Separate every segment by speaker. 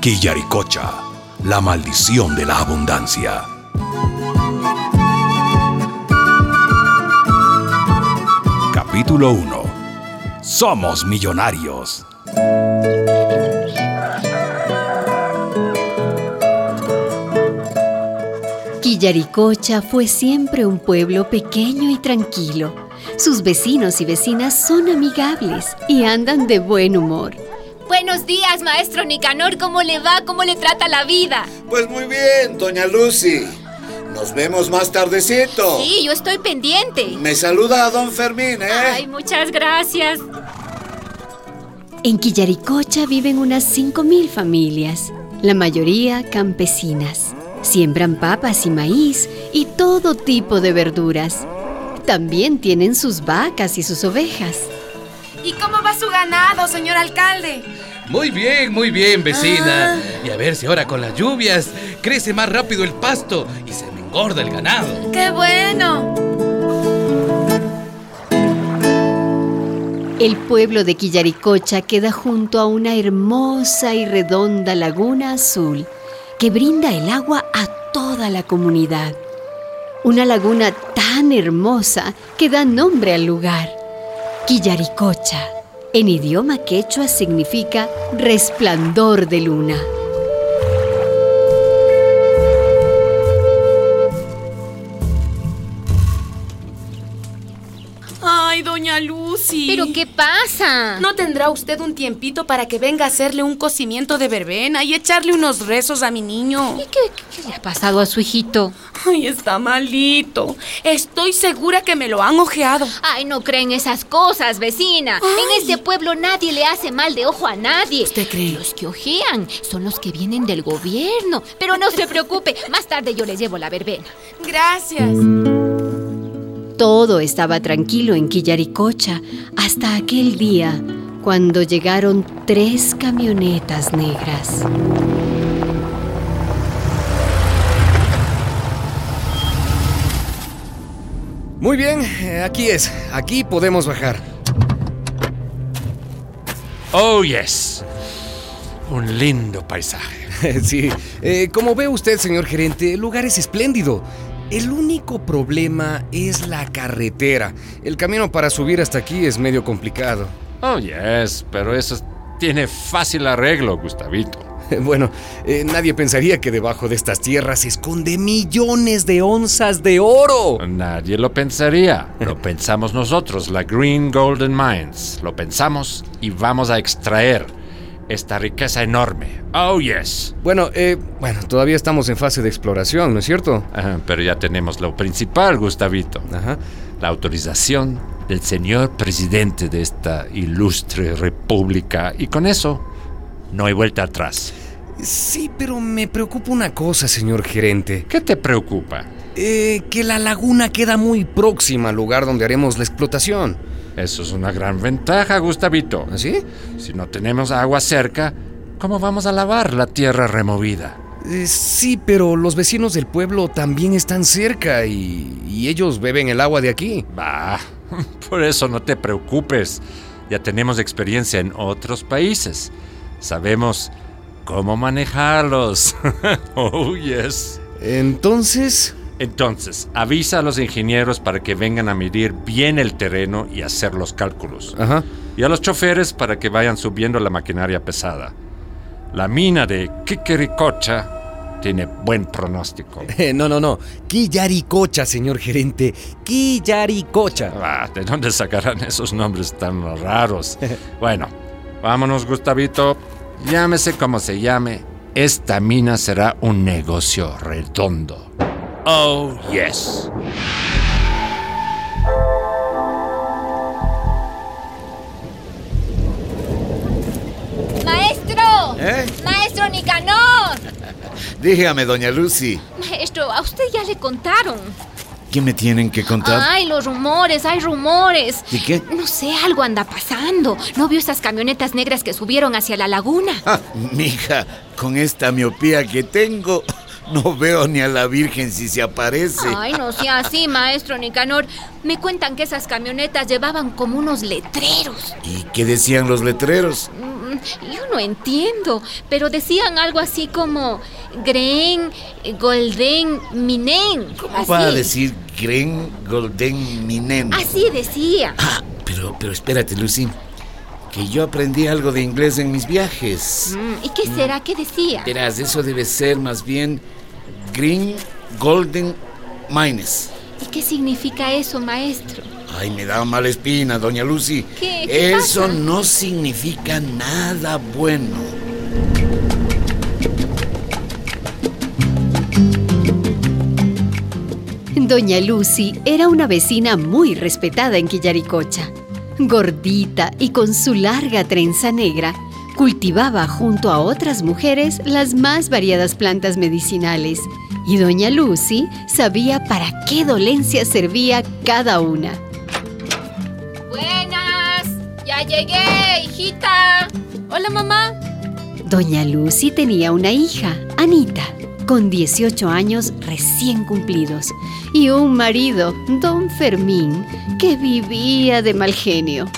Speaker 1: Quillaricocha, la maldición de la abundancia. Capítulo 1. Somos millonarios.
Speaker 2: Quillaricocha fue siempre un pueblo pequeño y tranquilo. Sus vecinos y vecinas son amigables y andan de buen humor.
Speaker 3: Buenos días, maestro Nicanor. ¿Cómo le va? ¿Cómo le trata la vida?
Speaker 4: Pues muy bien, doña Lucy. Nos vemos más tardecito.
Speaker 3: Sí, yo estoy pendiente.
Speaker 4: Me saluda a don Fermín, ¿eh?
Speaker 3: Ay, muchas gracias.
Speaker 2: En Quillaricocha viven unas 5.000 familias, la mayoría campesinas. Siembran papas y maíz y todo tipo de verduras. También tienen sus vacas y sus ovejas.
Speaker 5: ¿Y cómo va su ganado, señor alcalde?
Speaker 6: Muy bien, muy bien, vecina. Y a ver si ahora con las lluvias crece más rápido el pasto y se me engorda el ganado.
Speaker 5: ¡Qué bueno!
Speaker 2: El pueblo de Quillaricocha queda junto a una hermosa y redonda laguna azul que brinda el agua a toda la comunidad. Una laguna tan hermosa que da nombre al lugar. Quillaricocha, en idioma quechua significa resplandor de luna.
Speaker 5: Ay, doña Lucy.
Speaker 3: ¿Pero qué pasa?
Speaker 5: ¿No tendrá usted un tiempito para que venga a hacerle un cocimiento de verbena y echarle unos rezos a mi niño?
Speaker 3: ¿Y qué, qué le ha pasado a su hijito?
Speaker 5: Ay, está malito. Estoy segura que me lo han ojeado.
Speaker 3: Ay, no creen esas cosas, vecina. En este pueblo nadie le hace mal de ojo a nadie.
Speaker 5: ¿Usted cree?
Speaker 3: Los que ojean son los que vienen del gobierno. Pero no se preocupe, más tarde yo les llevo la verbena.
Speaker 5: Gracias.
Speaker 2: Todo estaba tranquilo en Quillaricocha hasta aquel día cuando llegaron tres camionetas negras.
Speaker 7: Muy bien, eh, aquí es. Aquí podemos bajar.
Speaker 6: Oh, yes. Un lindo paisaje.
Speaker 7: sí, eh, como ve usted, señor gerente, el lugar es espléndido. El único problema es la carretera. El camino para subir hasta aquí es medio complicado.
Speaker 6: Oh, yes, pero eso tiene fácil arreglo, Gustavito.
Speaker 7: Bueno, eh, nadie pensaría que debajo de estas tierras se esconde millones de onzas de oro.
Speaker 6: Nadie lo pensaría. Lo pensamos nosotros, la Green Golden Mines. Lo pensamos y vamos a extraer esta riqueza enorme. Oh, yes.
Speaker 7: Bueno, eh, bueno, todavía estamos en fase de exploración, ¿no es cierto?
Speaker 6: Ajá, pero ya tenemos lo principal, Gustavito.
Speaker 7: Ajá.
Speaker 6: La autorización del señor presidente de esta ilustre república. Y con eso, no hay vuelta atrás.
Speaker 7: Sí, pero me preocupa una cosa, señor gerente.
Speaker 6: ¿Qué te preocupa?
Speaker 7: Eh, que la laguna queda muy próxima al lugar donde haremos la explotación.
Speaker 6: Eso es una gran ventaja, Gustavito.
Speaker 7: ¿Así?
Speaker 6: Si no tenemos agua cerca, ¿cómo vamos a lavar la tierra removida?
Speaker 7: Eh, sí, pero los vecinos del pueblo también están cerca y, y ellos beben el agua de aquí.
Speaker 6: Bah, por eso no te preocupes. Ya tenemos experiencia en otros países. Sabemos cómo manejarlos. oh, yes.
Speaker 7: Entonces,
Speaker 6: Entonces, avisa a los ingenieros para que vengan a medir bien el terreno y hacer los cálculos.
Speaker 7: ajá.
Speaker 6: Y a los choferes para que vayan subiendo la maquinaria pesada. La mina de Kikericocha tiene buen pronóstico.
Speaker 7: Eh, no, no, no. Quillaricocha, señor gerente. Quillaricocha.
Speaker 6: Ah, ¿De dónde sacarán esos nombres tan raros? Bueno, vámonos, Gustavito. Llámese como se llame. Esta mina será un negocio redondo. Oh, yes.
Speaker 3: ¡Maestro!
Speaker 4: ¿Eh?
Speaker 3: ¡Maestro Nicanor!
Speaker 4: Dígame, doña Lucy.
Speaker 3: Maestro, a usted ya le contaron.
Speaker 4: ¿Qué me tienen que contar?
Speaker 3: Ay, los rumores, hay rumores.
Speaker 4: ¿Y qué?
Speaker 3: No sé, algo anda pasando. ¿No vio esas camionetas negras que subieron hacia la laguna?
Speaker 4: Ah, mija, con esta miopía que tengo, no veo ni a la Virgen si se aparece.
Speaker 3: Ay, no sea así, maestro Nicanor. Me cuentan que esas camionetas llevaban como unos letreros.
Speaker 4: ¿Y qué decían los letreros?
Speaker 3: Mm, yo no entiendo, pero decían algo así como Gren, Golden, Minen.
Speaker 4: ¿Cómo
Speaker 3: así.
Speaker 4: va a decir Gren Golden Minen?
Speaker 3: Así decía.
Speaker 4: Ah, pero, pero espérate, Lucy. Que yo aprendí algo de inglés en mis viajes.
Speaker 3: Mm, ¿Y qué será que decía?
Speaker 4: Verás, eso debe ser más bien Green Golden Mines.
Speaker 3: ¿Y qué significa eso, maestro?
Speaker 4: Ay, me da mala espina, doña Lucy.
Speaker 3: ¿Qué? ¿Qué
Speaker 4: Eso
Speaker 3: pasa?
Speaker 4: no significa nada bueno.
Speaker 2: Doña Lucy era una vecina muy respetada en Quillaricocha. Gordita y con su larga trenza negra, cultivaba junto a otras mujeres las más variadas plantas medicinales y Doña Lucy sabía para qué dolencia servía cada una.
Speaker 3: Buenas, ya llegué, hijita. Hola, mamá.
Speaker 2: Doña Lucy tenía una hija, Anita, con 18 años recién cumplidos, y un marido, don Fermín, que vivía de mal genio.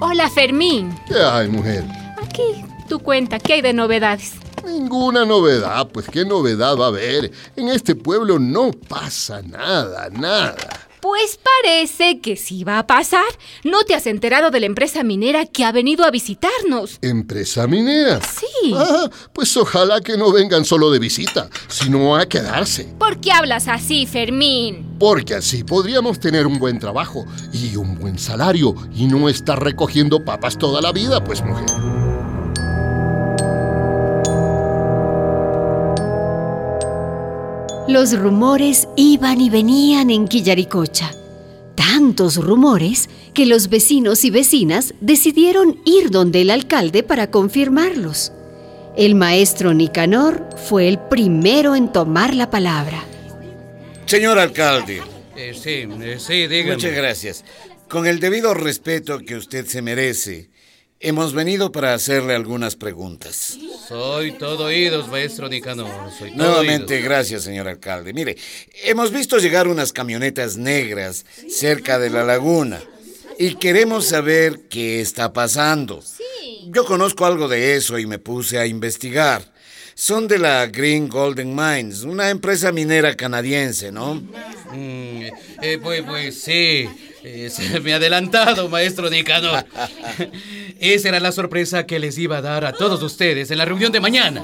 Speaker 3: Hola, Fermín.
Speaker 8: ¿Qué hay, mujer?
Speaker 3: Aquí tu cuenta, ¿qué hay de novedades?
Speaker 8: Ninguna novedad, pues qué novedad va a haber. En este pueblo no pasa nada, nada.
Speaker 3: Pues parece que sí va a pasar. ¿No te has enterado de la empresa minera que ha venido a visitarnos?
Speaker 8: ¿Empresa minera?
Speaker 3: Sí.
Speaker 8: Ah, pues ojalá que no vengan solo de visita, sino a quedarse.
Speaker 3: ¿Por qué hablas así, Fermín?
Speaker 8: Porque así podríamos tener un buen trabajo y un buen salario y no estar recogiendo papas toda la vida, pues mujer.
Speaker 2: Los rumores iban y venían en Quillaricocha. Tantos rumores que los vecinos y vecinas decidieron ir donde el alcalde para confirmarlos. El maestro Nicanor fue el primero en tomar la palabra.
Speaker 4: Señor alcalde,
Speaker 9: Eh, sí, eh, sí, dígame.
Speaker 4: muchas gracias. Con el debido respeto que usted se merece, hemos venido para hacerle algunas preguntas.
Speaker 9: Soy todo oídos, maestro Nicanor. Soy todo
Speaker 4: Nuevamente,
Speaker 9: oídos.
Speaker 4: gracias, señor alcalde. Mire, hemos visto llegar unas camionetas negras cerca de la laguna y queremos saber qué está pasando. Yo conozco algo de eso y me puse a investigar. Son de la Green Golden Mines, una empresa minera canadiense, ¿no?
Speaker 9: Mm, eh, pues, pues sí. Eh, se me ha adelantado, maestro Nicanor. Esa era la sorpresa que les iba a dar a todos ustedes en la reunión de mañana.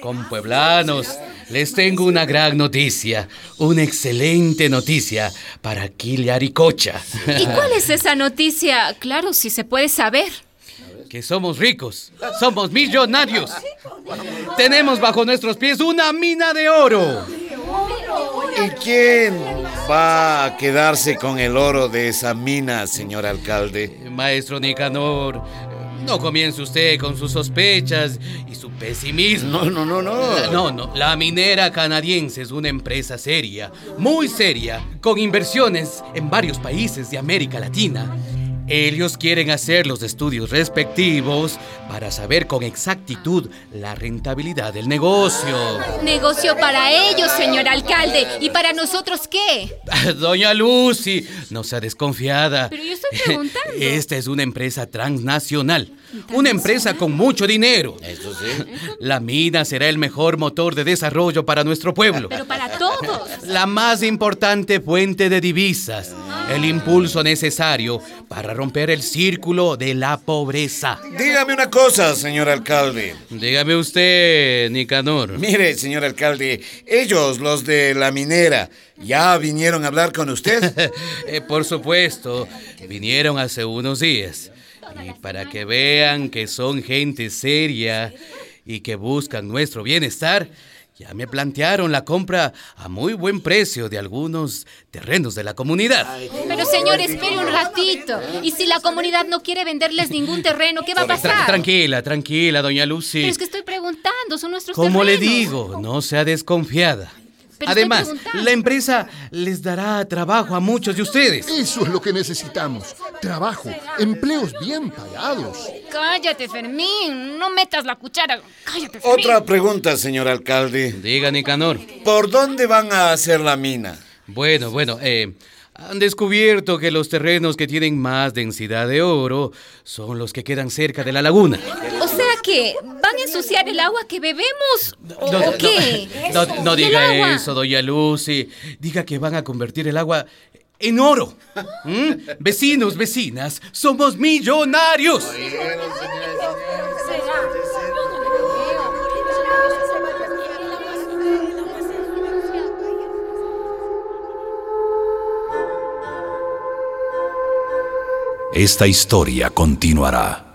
Speaker 9: Con pueblanos, les tengo una gran noticia, una excelente noticia para Quillaricocha.
Speaker 3: ¿Y cuál es esa noticia? Claro, si se puede saber.
Speaker 9: que somos ricos, somos millonarios. Tenemos bajo nuestros pies una mina de oro.
Speaker 4: ¿Y quién va a quedarse con el oro de esa mina, señor alcalde?
Speaker 9: Maestro Nicanor, no comience usted con sus sospechas y su pesimismo.
Speaker 4: No, no, no, no.
Speaker 9: No, no, la minera canadiense es una empresa seria, muy seria, con inversiones en varios países de América Latina. Ellos quieren hacer los estudios respectivos para saber con exactitud la rentabilidad del negocio.
Speaker 3: Negocio para ellos, señor alcalde. ¿Y para nosotros qué?
Speaker 9: Doña Lucy, no sea desconfiada.
Speaker 3: Pero yo estoy preguntando.
Speaker 9: Esta es una empresa transnacional. Una empresa con mucho dinero.
Speaker 4: Eso sí.
Speaker 9: La mina será el mejor motor de desarrollo para nuestro pueblo.
Speaker 3: Pero para todos.
Speaker 9: La más importante fuente de divisas. El impulso necesario para romper el círculo de la pobreza.
Speaker 4: Dígame una cosa, señor alcalde.
Speaker 9: Dígame usted, Nicanor.
Speaker 4: Mire, señor alcalde, ellos, los de la minera, ¿ya vinieron a hablar con usted?
Speaker 9: Eh, por supuesto, vinieron hace unos días. Y para que vean que son gente seria y que buscan nuestro bienestar, ya me plantearon la compra a muy buen precio de algunos terrenos de la comunidad.
Speaker 3: Pero señor, espere un ratito. ¿Y si la comunidad no quiere venderles ningún terreno, qué va a
Speaker 9: Tra-
Speaker 3: pasar?
Speaker 9: tranquila, tranquila, doña Lucy.
Speaker 3: Pero es que estoy preguntando, son nuestros
Speaker 9: Como le
Speaker 3: terrenos.
Speaker 9: digo, no sea desconfiada.
Speaker 3: Pero
Speaker 9: Además, la empresa les dará trabajo a muchos de ustedes.
Speaker 8: Eso es lo que necesitamos. Trabajo, empleos bien pagados.
Speaker 3: Cállate, Fermín. No metas la cuchara. Cállate, Fermín.
Speaker 4: Otra pregunta, señor alcalde.
Speaker 9: Diga, Nicanor.
Speaker 4: ¿Por dónde van a hacer la mina?
Speaker 9: Bueno, bueno, eh, Han descubierto que los terrenos que tienen más densidad de oro son los que quedan cerca de la laguna.
Speaker 3: O sea que van a ensuciar el agua que bebemos. ¿O,
Speaker 9: No, no,
Speaker 3: o qué?
Speaker 9: No, no
Speaker 3: ¿Y el
Speaker 9: diga eso, doña Lucy. Diga que van a convertir el agua en oro. ¿Mm? Vecinos, vecinas, somos millonarios.
Speaker 1: Esta historia continuará.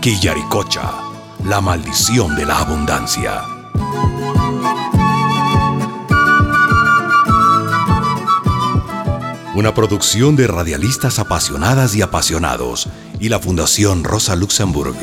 Speaker 1: Quillaricocha, la maldición de la abundancia. Una producción de radialistas apasionadas y apasionados y la Fundación Rosa Luxemburg.